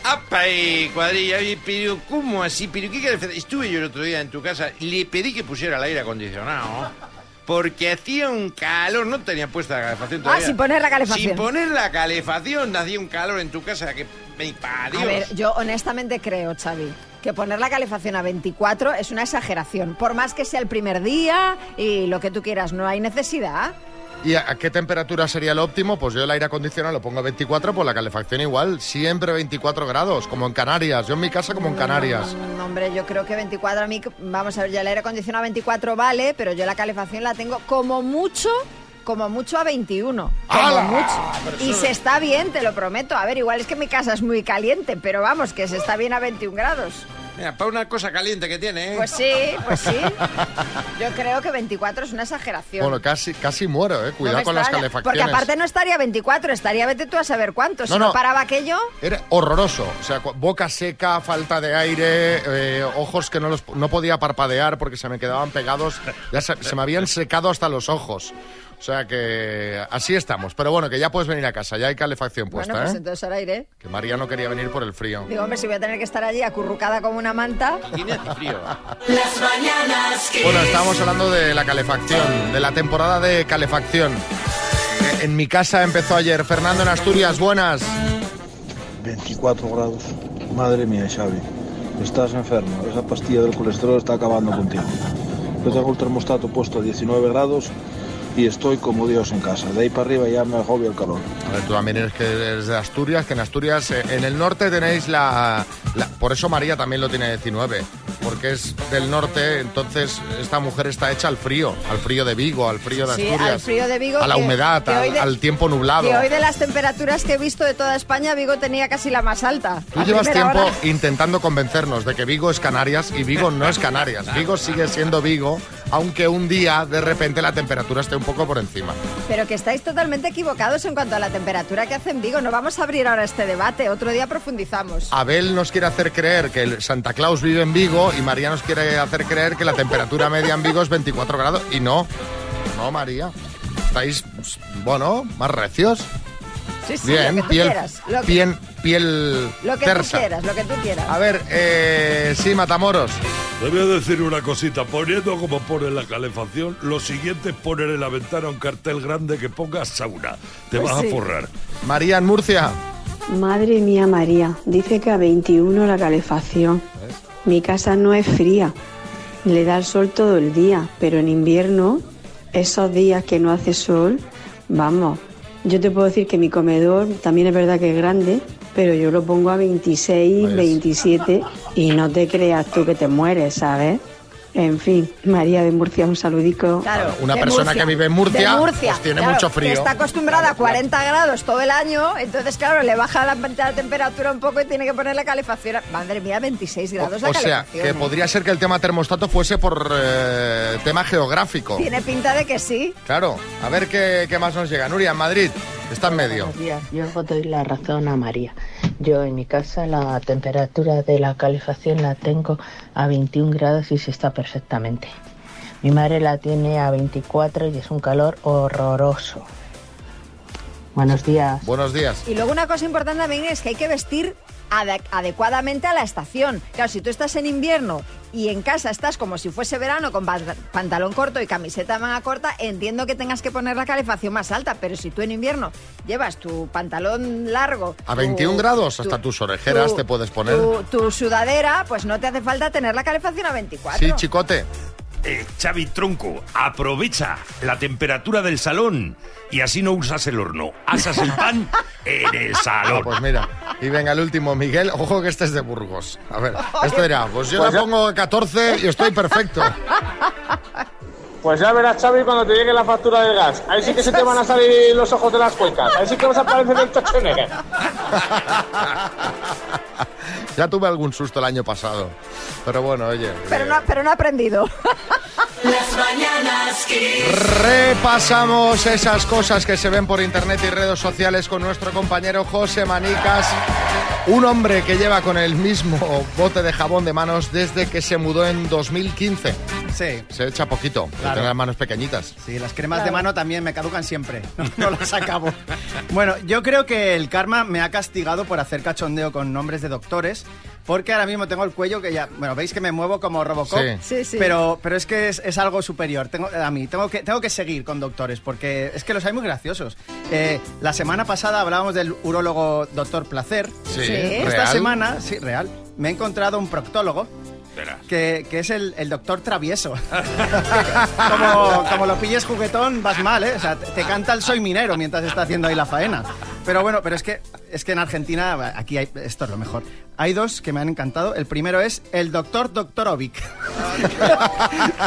¡Apa, eh, cuadrilla! Pero, ¿cómo así? ¿Pero qué calefacción? Estuve yo el otro día en tu casa, le pedí que pusiera el aire acondicionado. Porque hacía un calor, no tenía puesta la calefacción Ah, todavía. sin poner la calefacción. Sin poner la calefacción, hacía un calor en tu casa que me pa' Dios. A ver, yo honestamente creo, Xavi, que poner la calefacción a 24 es una exageración. Por más que sea el primer día y lo que tú quieras, no hay necesidad. ¿Y a, qué temperatura sería lo óptimo? Pues yo el aire acondicionado lo pongo a 24, pues la calefacción igual, siempre 24 grados, como en Canarias. Yo en mi casa como en Canarias. No, hombre, yo creo que 24 a mí, vamos a ver, ya el aire acondicionado a 24 vale, pero yo la calefacción la tengo como mucho, como mucho a 21. Como mucho. Pero Y se está bien, te lo prometo. A ver, igual es que mi casa es muy caliente, pero vamos, que se está bien a 21 grados. Mira, para una cosa caliente que tiene, ¿eh? Pues sí, pues sí. Yo creo que 24 es una exageración. Bueno, casi, casi muero, eh. Cuidado con las calefacciones. Porque aparte no estaría 24, estaría vete tú a saber cuánto. Si No, no, no. paraba aquello, Era horroroso. O sea, boca seca, falta de aire, eh, ojos que no, los, no podía parpadear porque se me quedaban pegados. Ya se, se me habían secado hasta los ojos. O sea que así estamos. Pero bueno, que ya puedes venir a casa, ya hay calefacción puesta, bueno, pues ¿eh? entonces ahora iré. Que María no quería venir por el frío. Digo, hombre, si voy a tener que estar allí acurrucada como una manta. Tiene frío. Las mañanas. Bueno, estábamos hablando de la calefacción, de la temporada de calefacción. Eh, En mi casa empezó ayer. Fernando en Asturias, buenas. 24 grados. Madre mía, Xavi. Estás enfermo. Esa pastilla del colesterol está acabando contigo. Yo tengo el termostato puesto a 19 grados y estoy como Dios en casa. De ahí para arriba ya me agobia el calor. A ver, tú también eres, que eres de Asturias, que en Asturias, eh, en el norte tenéis la, la- Por eso María también lo tiene 19, porque es del norte, entonces esta mujer está hecha al frío, al frío de Vigo, al frío de Sí, Asturias. al frío de Vigo. A la que- humedad, que al, de- al tiempo nublado. Que hoy de las temperaturas que he visto de toda España, Vigo tenía casi la más alta. Tú llevas tiempo hora. intentando convencernos de que Vigo es Canarias y Vigo no es Canarias. Vigo sigue siendo Vigo, aunque un día de repente la temperatura esté un poco por encima. Pero que estáis totalmente equivocados en cuanto a la temperatura que hace en Vigo. No vamos a abrir ahora este debate. Otro día profundizamos. Abel nos quiere hacer creer que el Santa Claus vive en Vigo y María nos quiere hacer creer que la temperatura media en Vigo es 24 grados. Y no, no, María. Estáis, pues, bueno, más recios. Sí, sí, Bien, lo que tú piel, quieras. Lo que, piel, piel lo que tú tersa. quieras, lo que tú quieras. A ver, eh, sí, Matamoros. Te voy a decir una cosita, poniendo como pone la calefacción, lo siguiente es poner en la ventana un cartel grande que ponga sauna. Te Pues vas sí. a forrar. María en Murcia. Madre mía María, dice que a 21 la calefacción. Mi casa no es fría. le da el sol todo el día, pero en invierno, esos días que no hace sol, vamos, yo te puedo decir que mi comedor también es verdad que es grande, pero yo lo pongo a 26, 27 y no te creas tú que te mueres, ¿sabes? En fin, María de Murcia, un saludico. Claro, Una persona Murcia. que vive en Murcia, De Murcia, pues tiene claro, mucho que frío. está acostumbrada a 40 grados todo el año, entonces, claro, le baja la, la temperatura un poco y tiene que poner la calefacción. Madre mía, 26 grados la O sea, que podría ser que el tema termostato fuese por eh, tema geográfico. Tiene pinta de que sí. Claro, a ver qué, qué más nos llega. Nuria, en Madrid, está en medio. Buenos días. Yo os doy la razón a María. Yo en mi casa la temperatura de la calefacción la tengo a 21 grados y se está perfectamente. Mi madre la tiene a 24 y es un calor horroroso. Buenos días. Buenos días. Y luego una cosa importante también es que hay que vestir ade- adecuadamente a la estación. Claro, si tú estás en invierno y en casa estás como si fuese verano con pa- pantalón corto y camiseta manga corta, entiendo que tengas que poner la calefacción más alta, pero si tú en invierno llevas tu pantalón largo... A tu- 21 grados, tu- hasta tus orejeras tu- te puedes poner. Tu, tu sudadera, pues no te hace falta tener la calefacción a 24. Sí, chicote. Eh, Xavi Tronco, aprovecha la temperatura del salón y así no usas el horno. Asas el pan en el salón. Ah, pues mira. Y venga, el último, Miguel. Ojo que este es de Burgos. A ver, esto dirá, pues yo Pues le ya- pongo 14 y estoy perfecto. Pues ya verás, Xavi, cuando te llegue la factura del gas. Ahí sí que se te van a salir los ojos de las cuencas. Ahí sí que vas a parecer el Schwarzenegger. Ya tuve algún susto el año pasado. Pero bueno, oye. Pero no, pero no ha aprendido. Las mañanas. Repasamos esas cosas que se ven por internet y redes sociales con nuestro compañero José Manicas, un hombre que lleva con el mismo bote de jabón de manos desde que se mudó en 2015. Sí. Se echa poquito, Claro. tiene las manos pequeñitas. Sí, las cremas de mano también me caducan siempre. No, no las acabo. Bueno, yo creo que el karma me ha castigado por hacer cachondeo con nombres de doctores. Porque ahora mismo tengo el cuello que ya. Bueno, veis que me muevo como Robocop. Sí. Sí, sí. Pero, pero es que es, es algo superior. Tengo, a mí, tengo que, tengo que seguir con doctores. Porque es que los hay muy graciosos. Eh, la semana pasada hablábamos del urólogo doctor Placer. Sí, Esta ¿real? semana, sí, real. Me he encontrado un proctólogo. Que, que es el, el doctor travieso. como, como lo pilles juguetón, vas mal, ¿eh? O sea, te, te canta el soy minero mientras está haciendo ahí la faena. Pero bueno, pero es que, es que en Argentina, aquí hay, esto es lo mejor. Hay dos que me han encantado. El primero es el doctor Doktorovic.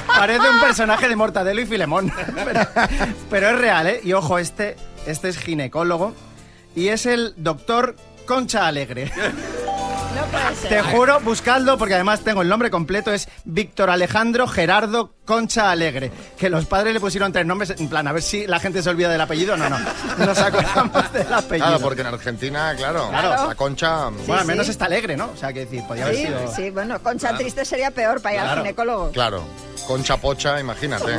Parece un personaje de Mortadelo y Filemón. pero, pero es real, ¿eh? Y ojo, este, este es ginecólogo y es el doctor Concha Alegre. No puede ser. Te juro, buscadlo, porque además tengo el nombre completo, es Víctor Alejandro Gerardo Concha Alegre. Que los padres le pusieron tres nombres, en plan, a ver si la gente se olvida del apellido. No, no, nos acordamos del apellido. Claro, porque en Argentina, claro, Claro. la concha... Bueno, al menos está alegre, ¿no? O sea, que decir, podía haber Sí, sido... sí, bueno, Concha Triste sería peor para ir al ginecólogo. Claro, concha pocha, imagínate.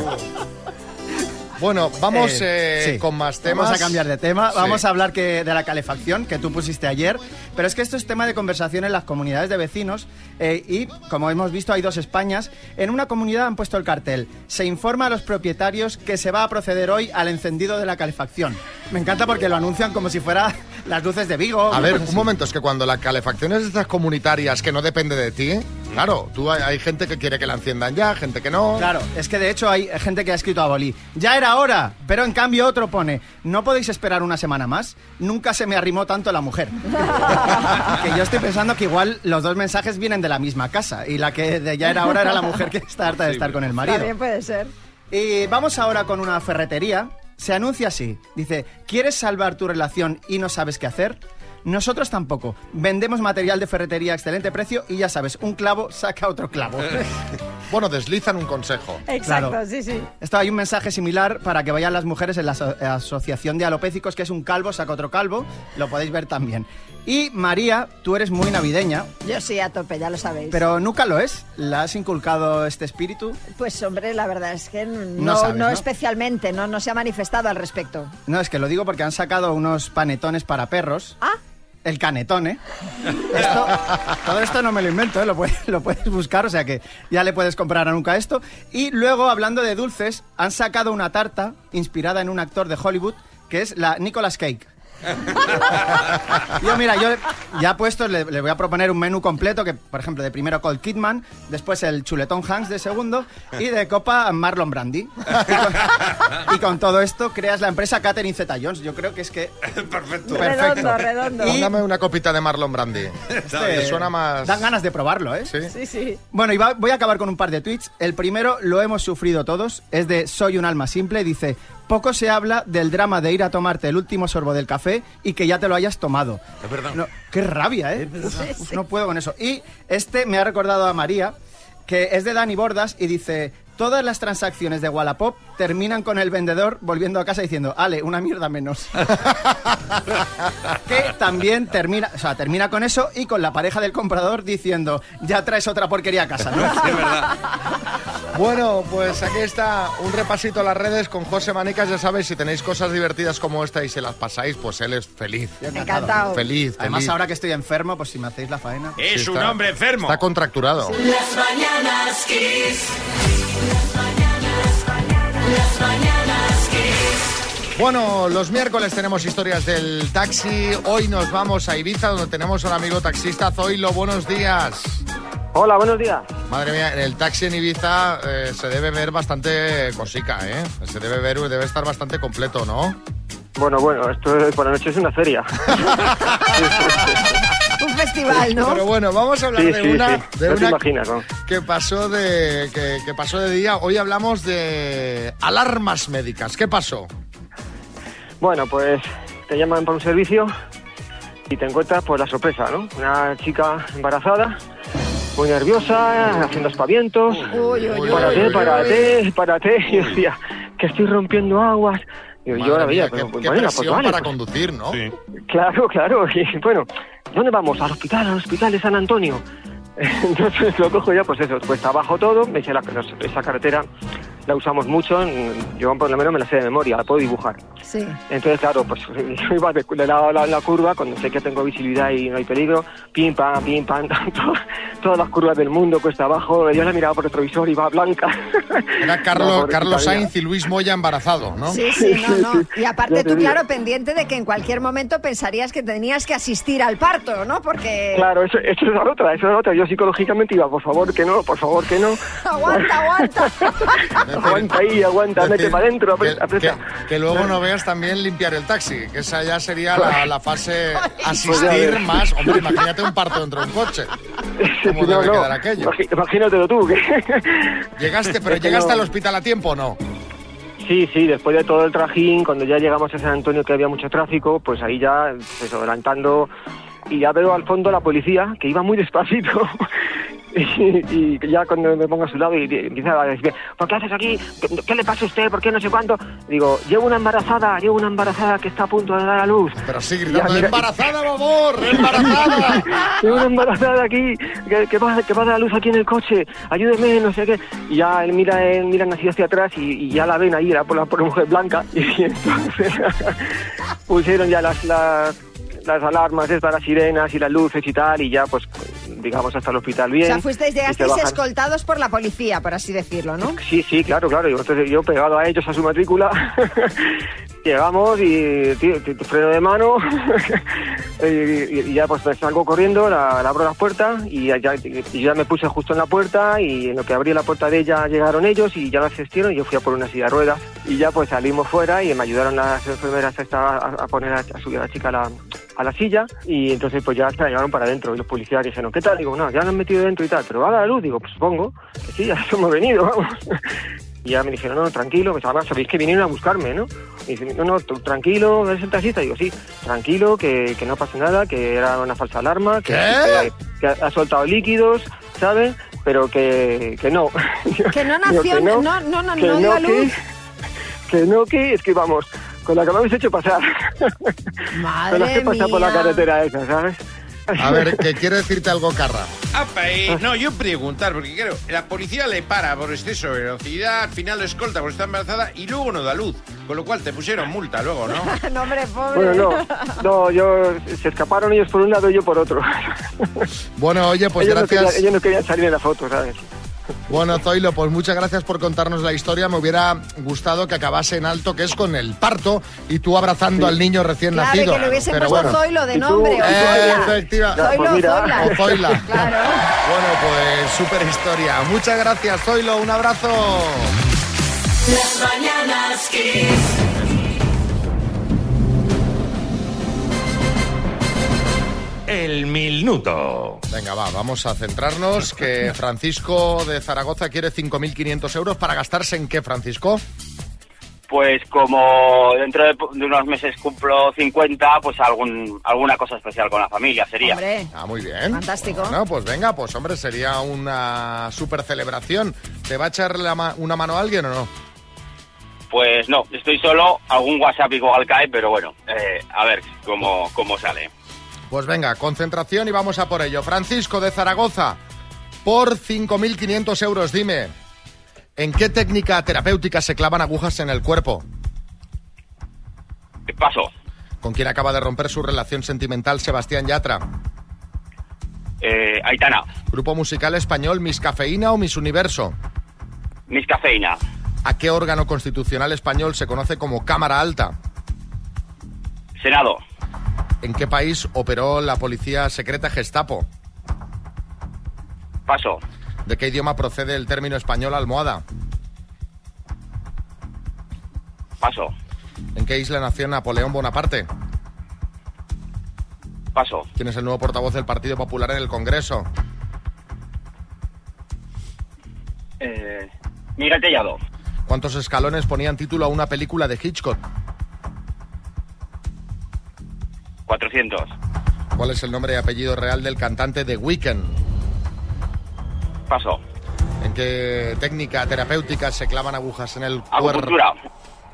Bueno, vamos Eh, eh, sí. con más temas. Vamos a cambiar de tema. Sí. Vamos a hablar que, de la calefacción que tú pusiste ayer. Pero es que esto es tema de conversación en las comunidades de vecinos. eh, y como hemos visto, hay dos Españas. En una comunidad han puesto el cartel. Se informa a los propietarios que se va a proceder hoy al encendido de la calefacción. Me encanta porque lo anuncian como si fuera las luces de Vigo. A ver, un momento, es que cuando la calefacción es de estas comunitarias que no depende de ti, claro, tú hay, hay gente que quiere que la enciendan ya, gente que no. Claro, es que de hecho hay gente que ha escrito a Boli. Ya era hora, pero en cambio otro pone, no podéis esperar una semana más. Nunca se me arrimó tanto la mujer. que yo estoy pensando que igual los dos mensajes vienen de la misma casa y la que de ya era hora era la mujer que está harta de estar con el marido. También puede ser. Y vamos ahora con una ferretería. Se anuncia así. Dice, ¿quieres salvar tu relación y no sabes qué hacer? Nosotros tampoco. Vendemos material de ferretería a excelente precio y ya sabes, un clavo saca otro clavo. bueno, deslizan un consejo. Exacto, Claro. sí, sí. Esto hay un mensaje similar para que vayan las mujeres en la aso- Asociación de Alopécicos, que es un calvo saca otro calvo. Lo podéis ver también. Y María, tú eres muy navideña, Yo sí, a tope, ya lo sabéis. pero nunca lo es. ¿La has inculcado este espíritu? Pues hombre, la verdad es que no, No sabes, no ¿no? especialmente, no, no se ha manifestado al respecto. No, es que lo digo porque han sacado unos panetones para perros. Ah. El canetón, ¿eh? Todo esto no me lo invento, ¿eh? Lo puedes, lo puedes buscar, o sea que ya le puedes comprar a nunca esto. Y luego, hablando de dulces, han sacado una tarta inspirada en un actor de Hollywood que es la Nicolas Cake. Yo, mira, yo ya puestos, le, le voy a proponer un menú completo que, por ejemplo, de primero Cold Kidman, después el chuletón Hanks de segundo y de copa Marlon Brandy. Y con, y con todo esto creas la empresa Catherine Zeta-Jones. Yo creo que es que... Perfecto. Redondo, redondo. Y Dame una copita de Marlon Brandy. este, suena más... Dan ganas de probarlo, ¿eh? Sí. Sí, sí. Bueno, y va- voy a acabar con un par de tweets. El primero lo hemos sufrido todos. Es de Soy un alma simple. Dice, poco se habla del drama de ir a tomarte el último sorbo del café y que ya te lo hayas tomado. Es verdad. No, qué rabia, ¿eh? Uf, uf, no puedo con eso. Y este me ha recordado a María, que es de Dani Bordas y dice... Todas las transacciones de Wallapop terminan con el vendedor volviendo a casa diciendo, Ale, una mierda menos. que también termina, o sea, termina con eso y con la pareja del comprador diciendo, ya traes otra porquería a casa, ¿no? Es verdad. Bueno, pues aquí está un repasito a las redes con José Manicas. Ya sabéis, si tenéis cosas divertidas como esta y se las pasáis, pues él es feliz. Encantado. Feliz, Además, feliz. ahora que estoy enfermo, pues si me hacéis la faena. Es Sí, un está- hombre enfermo. Está contracturado. Las mañanas Kiss. Bueno, los miércoles tenemos historias del taxi. Hoy nos vamos a Ibiza, donde tenemos a un amigo taxista. Zoilo, buenos días. Hola, buenos días. Madre mía, en el taxi en Ibiza eh, se debe ver bastante cosica, ¿eh? Se debe ver, debe estar bastante completo, ¿no? Bueno, bueno, esto por la noche es una feria. Un festival, ¿no? Pero bueno, vamos a hablar Sí, de sí, una, sí. de No una imaginas, ¿no? que pasó de que, que pasó de día. Hoy hablamos de alarmas médicas. ¿Qué pasó? Bueno, pues te llaman para un servicio y te encuentras pues la sorpresa, ¿no? Una chica embarazada, muy nerviosa, haciendo aspavientos. Uy, uy, uy. Párate, párate, párate. Y yo decía, que estoy rompiendo aguas. Y yo, yo la veía, pero qué, pues, qué bueno, pues vale, para pues, conducir, ¿no? Sí. Claro, claro. Y bueno, ¿dónde vamos? Al hospital, al hospital de San Antonio. Entonces lo cojo ya, pues eso, pues abajo todo, me dice la, esa carretera la usamos mucho, yo por lo menos me la sé de memoria, la puedo dibujar. Sí. Entonces, claro, pues yo iba de, de lado a la, la curva, cuando sé que tengo visibilidad y no hay peligro, pim, pam, pim, pam, to- todas las curvas del mundo cuesta abajo, yo la miraba por el retrovisor y va blanca. Era No, Carlos, pobrecita Carlos. Sainz y Luis Moya embarazado, ¿no? Sí, sí, no, no. Y aparte tú, digo. claro, pendiente de que en cualquier momento pensarías que tenías que asistir al parto, ¿no? Porque... Claro, eso, eso es la otra, eso es la otra. Yo psicológicamente iba, por favor que no, por favor que no. Aguanta, aguanta. Aguanta ahí, aguanta, Es mete decir, para adentro, que, aprieta. que- que luego no veas también limpiar el taxi, que esa ya sería la, la fase Pues asistir ves. más. Hombre, imagínate un parto dentro de un coche. ¿Cómo No, debe no, quedar aquello? Imagínatelo tú. Que... Llegaste, pero Es que llegaste no- al hospital a tiempo o no? Sí, sí, después de todo el trajín, cuando ya llegamos a San Antonio que había mucho tráfico, pues ahí ya, pues adelantando, y ya veo al fondo a la policía, que iba muy despacito, y, y ya cuando me pongo a su lado y empieza a decir, ¿por qué haces aquí? ¿Qué, qué le pasa a usted? ¿Por qué no sé cuánto? Digo, llevo una embarazada, llevo una embarazada que está a punto de dar a luz. Pero sí, gritando, mira- ¡embarazada, favor! ¡embarazada! Tengo una embarazada aquí, que, que va, que va a dar a luz aquí en el coche, ayúdeme, no sé qué. Y ya él mira, él miran así hacia atrás y, y ya la ven ahí, era por la, por la mujer blanca. Y entonces pusieron ya las, las, las alarmas, estas, las sirenas y las luces y tal, y ya pues digamos hasta el hospital O bien. sea, fuisteis, llegasteis bajan. escoltados por la policía, por así decirlo, ¿no? Sí, sí, claro, claro. Y entonces yo pegado a ellos a su matrícula, llegamos y tío, freno de mano. Y, ya pues me salgo corriendo, la, la abro las puertas y ya, y ya me puse justo en la puerta y en lo que abrí la puerta de ella llegaron ellos y ya la asistieron y yo fui a por una silla de ruedas. Y ya pues salimos fuera y me ayudaron las enfermeras a, a poner a, subir a la chica a la, silla. Y entonces pues ya se la llevaron para adentro. Y los policías dijeron, ¿qué tal? Digo, no, ya nos han metido dentro y tal, pero va a la luz, digo, pues supongo que sí, ya hemos venido, vamos. Y ya me dijeron, no, tranquilo, pues además sabéis que vinieron a buscarme, ¿no? Y dicen, no, no, tú, tranquilo, ¿eres el taxista? Digo, sí, tranquilo, que, que no pasa nada, que era una falsa alarma, que, que, que ha, ha soltado líquidos, ¿sabes? Pero que, que no. Que no Digo, nació, que no, no, no, no, que a que, luz. que no, que es que vamos, con la que me habéis hecho pasar. Madre con la que he pasado por la carretera esa, ¿sabes? A ver, que quiere decirte algo, Carra. Apa, eh, no, yo preguntar, porque claro, la policía le para por exceso de velocidad, al final lo escolta porque está embarazada y luego no da luz. Con lo cual te pusieron multa luego, ¿no? no, hombre, pobre. Bueno, no, no, yo, se escaparon ellos por un lado y yo por otro. Bueno, oye, pues ellos, no gracias. querían, ellos no querían salir en la foto, ¿sabes? Bueno, Zoilo, pues muchas gracias por contarnos la historia. Me hubiera gustado que acabase en alto, que es con el parto, y tú abrazando al niño recién Claro, nacido. que le hubiesen Pero puesto bueno. Zoilo de nombre, o Eh, efectiva- Zoilo, Zoila. O Zoila. Claro. Bueno, pues súper historia. Muchas gracias, Zoilo. Un abrazo. Las mañanas Kiss. El minuto. Venga, va, vamos a centrarnos. Que Francisco de Zaragoza quiere 5.500 euros para gastarse en qué, Francisco? Pues como dentro de, de unos meses cumplo 50, pues algún, alguna cosa especial con la familia sería. Hombre. Ah, muy bien. Fantástico. Bueno, pues venga, pues hombre, sería una super celebración. ¿Te va a echar la ma- una mano a alguien o no? Pues no, estoy solo, algún WhatsApp igual cae, pero bueno, eh, a ver cómo, cómo sale. Pues venga, concentración y vamos a por ello. Francisco de Zaragoza, por 5.500 euros, dime, ¿en qué técnica terapéutica se clavan agujas en el cuerpo? Paso, ¿Con quién acaba de romper su relación sentimental Sebastián Yatra? eh, Aitana, Grupo musical español Miss Cafeína o Miss Universo. Miss Cafeína, ¿A qué órgano constitucional español se conoce como Cámara Alta? Senado, ¿En qué país operó la policía secreta Gestapo? paso, ¿De qué idioma procede el término español almohada? paso, ¿En qué isla nació Napoleón Bonaparte? paso, ¿Quién es el nuevo portavoz del Partido Popular en el Congreso? eh, Miguel Tellado, ¿Cuántos escalones ponían título a una película de Hitchcock? 400, ¿Cuál es el nombre y apellido real del cantante de Weekend? paso, ¿En qué técnica terapéutica se clavan agujas en el cuerpo?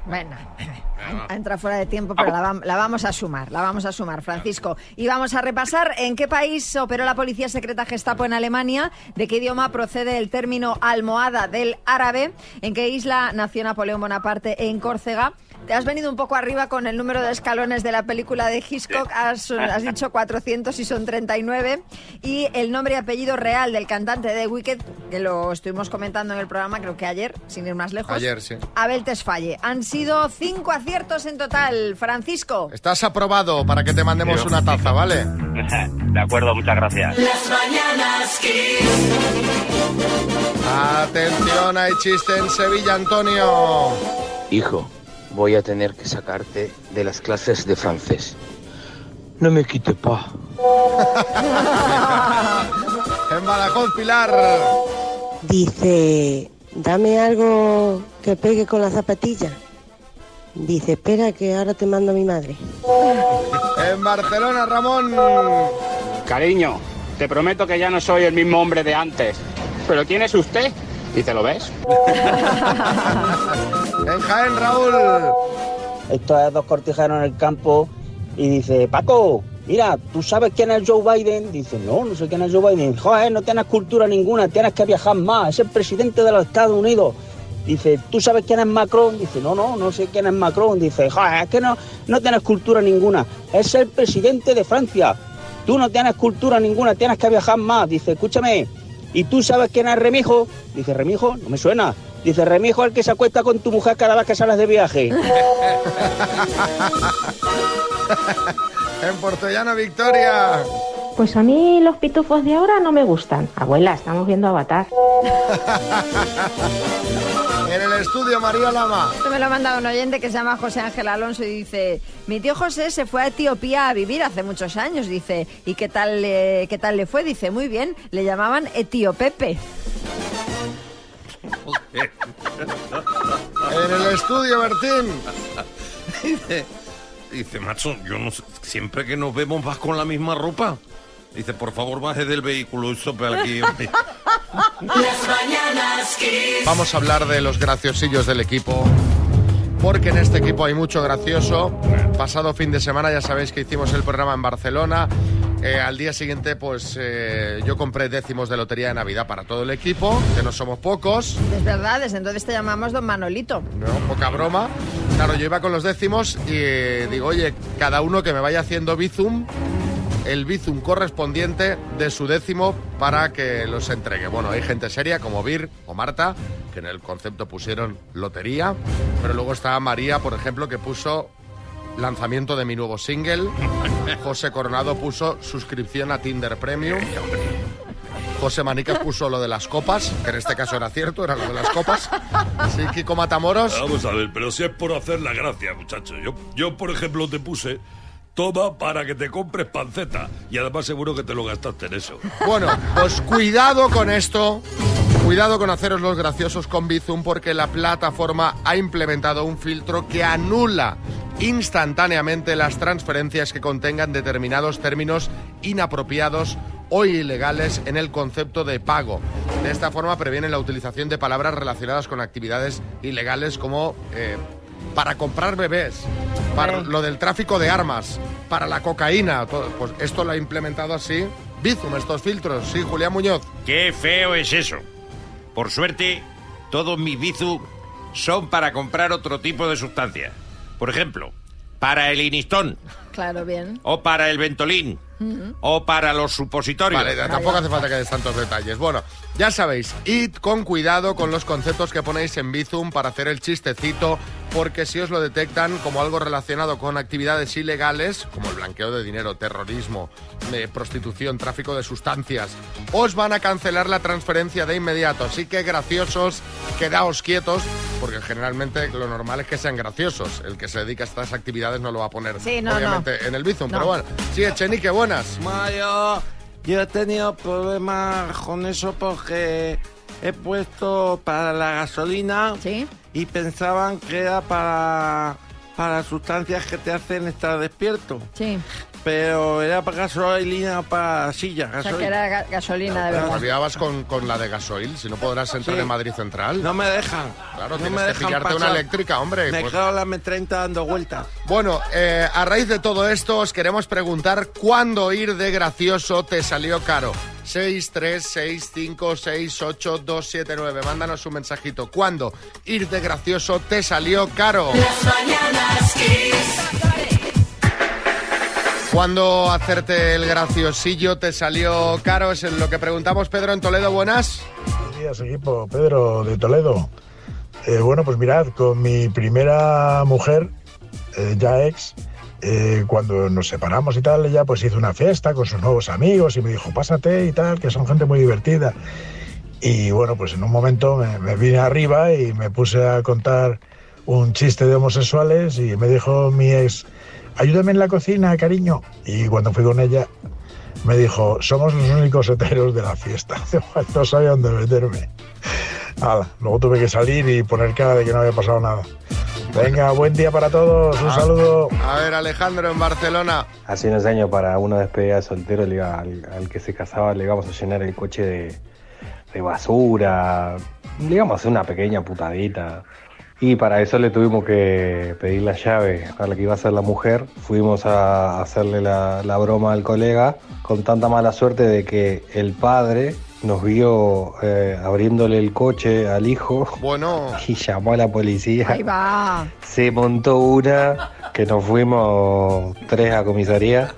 Bueno, entra fuera de tiempo, pero la vamos a sumar, la vamos a sumar, Francisco. Y vamos a repasar en qué país operó la policía secreta Gestapo en Alemania, de qué idioma procede el término almohada del árabe, en qué isla nació Napoleón Bonaparte en Córcega. Te has venido un poco arriba con el número de escalones de la película de Hitchcock, has, has dicho 400 y son 39. Y el nombre y apellido real del cantante de Wicked, que lo estuvimos comentando en el programa, creo que ayer, sin ir más lejos. Ayer, sí. Abel Tesfalle. Han sido cinco aciertos en total. Francisco. Estás aprobado para que te mandemos una taza, ¿vale? de acuerdo, muchas gracias. Las mañanas Kiss. Atención, hay chiste en Sevilla, Antonio. Hijo, voy a tener que sacarte de las clases de francés. No me quite pa. En Badajoz, Pilar. Dice, dame algo que pegue con la zapatilla. Dice, espera que ahora te mando a mi madre. En Barcelona, Ramón. Cariño, te prometo que ya no soy el mismo hombre de antes. ¿Pero quién es usted? Dice, ¿lo ves? En Jaén, Raúl. Esto es dos cortijanos en el campo y dice, Paco, mira, ¿tú sabes quién es Joe Biden? Dice, no, no sé quién es Joe Biden. Joder, no tienes cultura ninguna, tienes que viajar más, es el presidente de los Estados Unidos. Dice, ¿tú sabes quién es Macron? Dice, no, no, no sé quién es Macron. Dice, joder, es que no, no tienes cultura ninguna, es el presidente de Francia. Tú no tienes cultura ninguna, tienes que viajar más. Dice, escúchame, ¿y tú sabes quién es Remijo? Dice, Remijo, no me suena. Dice, Remijo el que se acuesta con tu mujer cada vez que sales de viaje. En Portollano, Victoria. Pues a mí los pitufos de ahora no me gustan. Abuela, estamos viendo Avatar. En el estudio, María Lama. Esto me lo ha mandado un oyente que se llama José Ángel Alonso y dice, mi tío José se fue a Etiopía a vivir hace muchos años, dice, ¿y qué tal, le- qué tal le fue? Dice, muy bien, le llamaban Etiopepe. En el estudio, Bertín. Dice, dice, macho, yo no sé, siempre que nos vemos vas con la misma ropa. Dice, por favor, baje del vehículo y sope aquí. hombre". Las mañanas Kiss. Vamos a hablar de los graciosillos del equipo. Porque en este equipo hay mucho gracioso. Pasado fin de semana ya sabéis que hicimos el programa en Barcelona. Eh, al día siguiente, pues eh, yo compré décimos de lotería de Navidad para todo el equipo, que no somos pocos. Es verdad, desde entonces te llamamos Don Manolito. No, poca broma. Claro, yo iba con los décimos y eh, digo, oye, cada uno que me vaya haciendo bizum, el bizum correspondiente de su décimo para que los entregue. Bueno, hay gente seria como Vir o Marta, que en el concepto pusieron lotería, pero luego está María, por ejemplo, que puso lanzamiento de mi nuevo single. José Coronado puso suscripción a Tinder Premium. José Manicas puso lo de las copas, que en este caso era cierto, era lo de las copas. Sí, Kiko Matamoros. Vamos a ver, pero si es por hacer la gracia, muchacho. Yo, yo por ejemplo, te puse toma para que te compres panceta. Y además seguro que te lo gastaste en eso. Bueno, pues cuidado con esto. Cuidado con haceros los graciosos con Bizum porque la plataforma ha implementado un filtro que anula instantáneamente las transferencias que contengan determinados términos inapropiados o ilegales en el concepto de pago. De esta forma previenen la utilización de palabras relacionadas con actividades ilegales como eh, para comprar bebés, para lo del tráfico de armas, para la cocaína. todo. Pues esto lo ha implementado así Bizum, estos filtros. Sí, Julián Muñoz. Qué feo es eso. Por suerte, todos mis bizum son para comprar otro tipo de sustancia. Por ejemplo, para el inistón, Claro, bien. o para el ventolín, o para los supositorios. Vale, tampoco hace falta que des tantos detalles. Bueno, ya sabéis, id con cuidado con los conceptos que ponéis en Bizum para hacer el chistecito, porque si os lo detectan como algo relacionado con actividades ilegales, como el blanqueo de dinero, terrorismo, eh, prostitución, tráfico de sustancias, os van a cancelar la transferencia de inmediato. Así que graciosos, quedaos quietos, porque generalmente lo normal es que sean graciosos. El que se dedica a estas actividades no lo va a poner, Sí, no, obviamente, en el Bizum. No. Pero bueno, sí, Echenique, buenas. Mayo, yo he tenido problemas con eso porque he puesto para la gasolina y pensaban que era para, para sustancias que te hacen estar despierto. Sí. Pero era para gasolina, para silla, O sea, que gasolina. era ga- gasolina de Te verdad. olvidabas con, con la de gasoil, si no podrás entrar Sí. en Madrid Central. No me dejan. Claro, no tienes me que dejan pillarte una pasar. eléctrica, hombre. Me pues- quedo la M30 dando vueltas. Bueno, eh, a raíz de todo esto os queremos preguntar cuándo ir de gracioso te salió caro. 636568279. Mándanos un mensajito. ¿Cuándo ir de gracioso te salió caro? Las mañanas Kiss. ¿Cuándo hacerte el graciosillo te salió caro? Es lo que preguntamos, Pedro, en Toledo. Buenas. Buenos días, equipo. Pedro, de Toledo. Eh, bueno, pues mirad, con mi primera mujer, eh, ya ex, eh, cuando nos separamos y tal, ella pues hizo una fiesta con sus nuevos amigos y me dijo, pásate y tal, que son gente muy divertida. Y bueno, pues en un momento me, me vine arriba y me puse a contar un chiste de homosexuales y me dijo mi ex, ayúdame en la cocina, cariño. Y cuando fui con ella, me dijo, somos los únicos heteros de la fiesta. no sabía dónde meterme. Hala, luego tuve que salir y poner cara de que no había pasado nada. Venga, buen día para todos, un Ah. saludo. A ver, Alejandro, en Barcelona. Hace unos años para una despedida de soltero le iba- al, al que se casaba le íbamos a llenar el coche de, de basura, le íbamos a hacer una pequeña putadita. Y para eso le tuvimos que pedir la llave a la que iba a ser la mujer. Fuimos a hacerle la, la broma al colega con tanta mala suerte de que el padre nos vio eh, abriéndole el coche al hijo Bueno. y llamó a la policía. Ahí va. Se montó una que nos fuimos tres a comisaría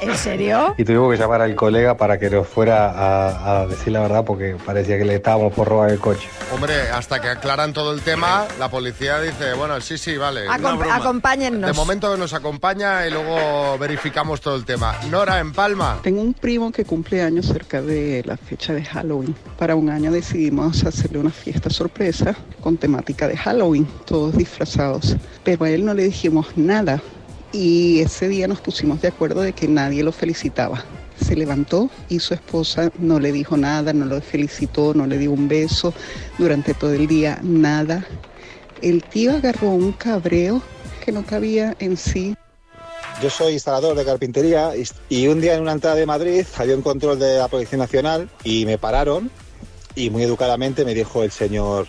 ¿En serio? y tuvimos que llamar al colega para que nos fuera a, a decir la verdad porque parecía que le estábamos por robar el coche. Hombre, hasta que aclaran todo el tema, la policía dice, bueno, sí, sí, vale. Acom- acompáñennos. De momento nos acompaña y luego verificamos todo el tema. Nora, en Palma. Tengo un primo que cumple años cerca de la fecha de Halloween. Para un año decidimos hacerle una fiesta sorpresa con temática de Halloween, todos disfrazados. Pero a él no le dijimos nada y ese día nos pusimos de acuerdo de que nadie lo felicitaba. Se levantó y su esposa no le dijo nada, no lo felicitó, no le dio un beso durante todo el día, nada. El tío agarró un cabreo que no cabía en sí. Yo soy instalador de carpintería y- un día en una entrada de Madrid había un control de la Policía Nacional y me pararon y muy educadamente me dijo el señor,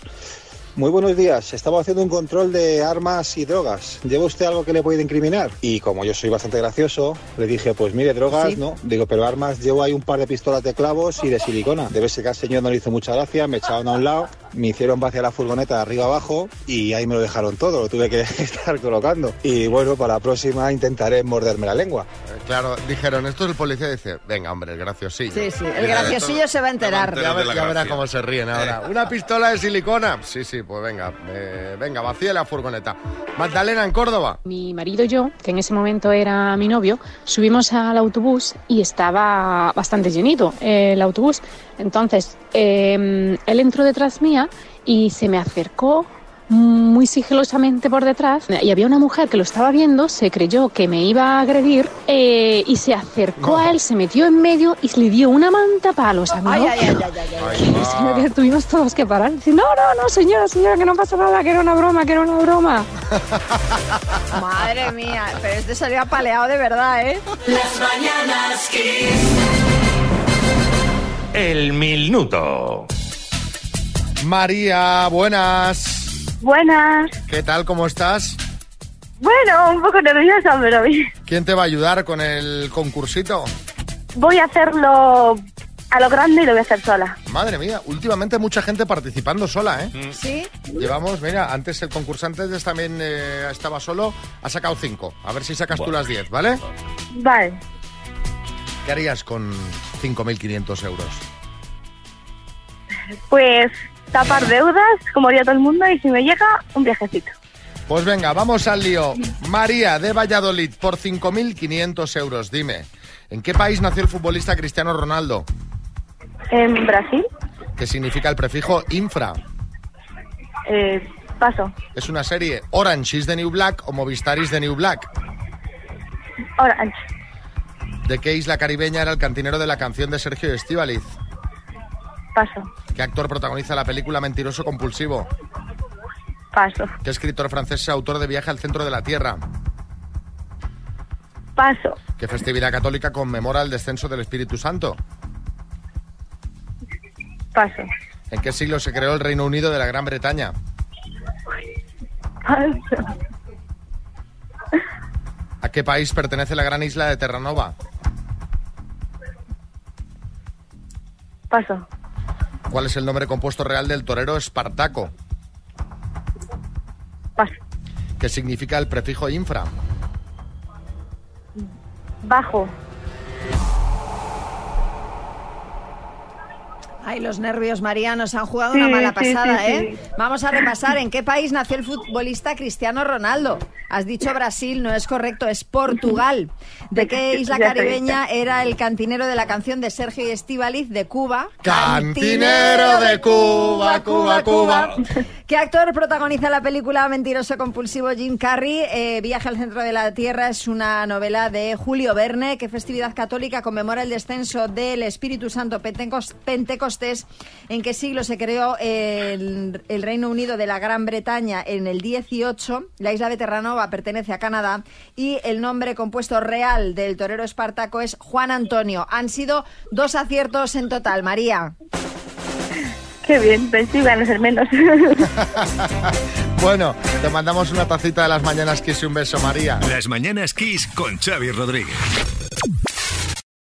muy buenos días, estamos haciendo un control de armas y drogas. ¿Lleva usted algo que le puede incriminar? Y como yo soy bastante gracioso, le dije, pues mire, drogas, Sí. ¿no? Digo, pero armas, llevo ahí un par de pistolas de clavos y de silicona. Debe ser que al señor no le hizo mucha gracia, me echaron a un lado me hicieron vaciar la furgoneta de arriba abajo y ahí me lo dejaron todo, lo tuve que estar colocando. Y bueno, para la próxima intentaré morderme la lengua. Eh, Claro, dijeron, esto es el policía, dice, venga, hombre, el graciosillo. Sí, sí, el graciosillo se va a enterar. Ya, ver- ya verá cómo se ríen ahora. ¿Una pistola de silicona? Sí, sí, pues venga, eh, venga, vacía la furgoneta. Magdalena, en Córdoba. Mi marido y yo, que en ese momento era mi novio, subimos al autobús y estaba bastante llenito el autobús. Entonces, eh, él entró detrás mía y se me acercó muy sigilosamente por detrás y había una mujer que lo estaba viendo, se creyó que me iba a agredir eh, y se acercó a él, se metió en medio y le dio una manta palos a mí. Que tuvimos todos que parar. Decir, no, no, no, señora, señora, que no pasa nada, que era una broma, que era una broma. Madre mía, pero este salió apaleado de verdad, ¿eh? Las mañanas Kiss. El minuto. María, buenas. Buenas. ¿Qué tal? ¿Cómo estás? Bueno, un poco nerviosa, pero bien. ¿Quién te va a ayudar con el concursito? Voy a hacerlo a lo grande y lo voy a hacer sola. Madre mía, últimamente mucha gente participando sola, ¿eh? Sí. Llevamos, mira, antes el concursante antes también eh, estaba solo, ha sacado cinco. A ver si sacas tú las 10, ¿vale? Vale. ¿Qué harías con 5.500 euros? Pues tapar deudas, como haría todo el mundo, y si me llega, un viajecito. Pues venga, vamos al lío. María de Valladolid, por 5.500 euros, dime, ¿en qué país nació el futbolista Cristiano Ronaldo? En Brasil, ¿Qué significa el prefijo infra? eh, paso. ¿Es una serie Orange is the New Black o Movistar is the New Black? Orange, ¿De qué isla caribeña era el cantinero de la canción de Sergio Estíbaliz? paso, ¿Qué actor protagoniza la película Mentiroso Compulsivo? paso, ¿Qué escritor francés es autor de Viaje al centro de la Tierra? paso, ¿Qué festividad católica conmemora el descenso del Espíritu Santo? paso, ¿En qué siglo se creó el Reino Unido de la Gran Bretaña? paso, ¿A qué país pertenece la gran isla de Terranova? Paso, ¿Cuál es el nombre compuesto real del torero Espartaco? paso, ¿Qué significa el prefijo infra? bajo, Ay, los nervios, María, nos han jugado Sí, una mala pasada, sí, ¿eh? sí. Vamos a repasar en qué país nació el futbolista Cristiano Ronaldo. Has dicho Brasil, no es correcto, es Portugal. ¿De qué isla caribeña era el cantinero de la canción de Sergio y Estíbaliz de Cuba? Cantinero de Cuba, Cuba, Cuba. ¿Qué actor protagoniza la película Mentiroso Compulsivo Jim Carrey? Eh, Viaje al centro de la Tierra es una novela de Julio Verne. ¿Qué festividad católica conmemora el descenso del Espíritu Santo Pentecos- ¿En qué siglo se creó el, el Reino Unido de la Gran Bretaña? En el 18. La isla de Terranova pertenece a Canadá. Y el nombre compuesto real del torero espartaco es Juan Antonio. Han sido dos aciertos en total, María. qué bien, pensé que iban a ser menos. Bueno, te mandamos una tacita de las mañanas, Kiss y un beso, María. Las mañanas Kiss con Xavi Rodríguez.